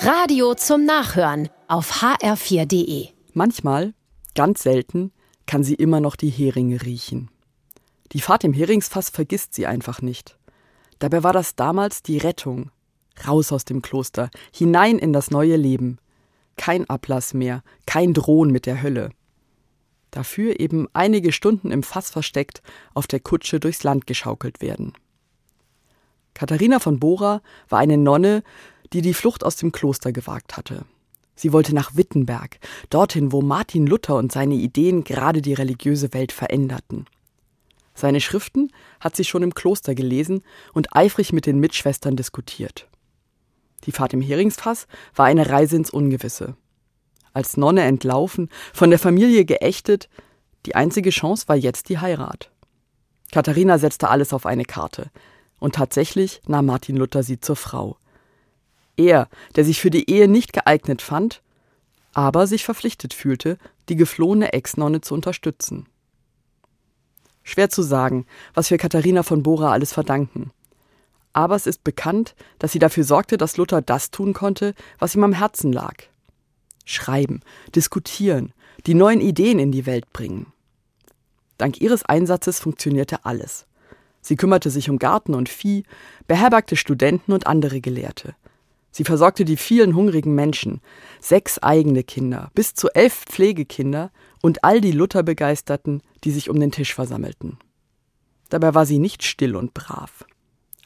Radio zum Nachhören auf hr4.de. Manchmal, ganz selten, kann sie immer noch die Heringe riechen. Die Fahrt im Heringsfass vergisst sie einfach nicht. Dabei war das damals die Rettung. Raus aus dem Kloster, hinein in das neue Leben. Kein Ablass mehr, kein Drohen mit der Hölle. Dafür eben einige Stunden im Fass versteckt, auf der Kutsche durchs Land geschaukelt werden. Katharina von Bora war eine Nonne, die die Flucht aus dem Kloster gewagt hatte. Sie wollte nach Wittenberg, dorthin, wo Martin Luther und seine Ideen gerade die religiöse Welt veränderten. Seine Schriften hat sie schon im Kloster gelesen und eifrig mit den Mitschwestern diskutiert. Die Fahrt im Heringsfass war eine Reise ins Ungewisse. Als Nonne entlaufen, von der Familie geächtet, die einzige Chance war jetzt die Heirat. Katharina setzte alles auf eine Karte. Und tatsächlich nahm Martin Luther sie zur Frau. Er, der sich für die Ehe nicht geeignet fand, aber sich verpflichtet fühlte, die geflohene Ex-Nonne zu unterstützen. Schwer zu sagen, was wir Katharina von Bora alles verdanken. Aber es ist bekannt, dass sie dafür sorgte, dass Luther das tun konnte, was ihm am Herzen lag. Schreiben, diskutieren, die neuen Ideen in die Welt bringen. Dank ihres Einsatzes funktionierte alles. Sie kümmerte sich um Garten und Vieh, beherbergte Studenten und andere Gelehrte, Sie versorgte die vielen hungrigen Menschen, sechs eigene Kinder, bis zu elf Pflegekinder und all die Lutherbegeisterten, die sich um den Tisch versammelten. Dabei war sie nicht still und brav.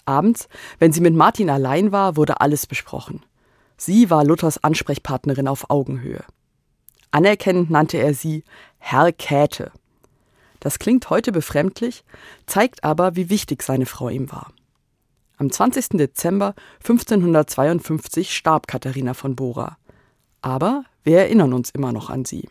Abends, wenn sie mit Martin allein war, wurde alles besprochen. Sie war Luthers Ansprechpartnerin auf Augenhöhe. Anerkennend nannte er sie Herr Käthe. Das klingt heute befremdlich, zeigt aber, wie wichtig seine Frau ihm war. Am 20. Dezember 1552 starb Katharina von Bora. Aber wir erinnern uns immer noch an sie.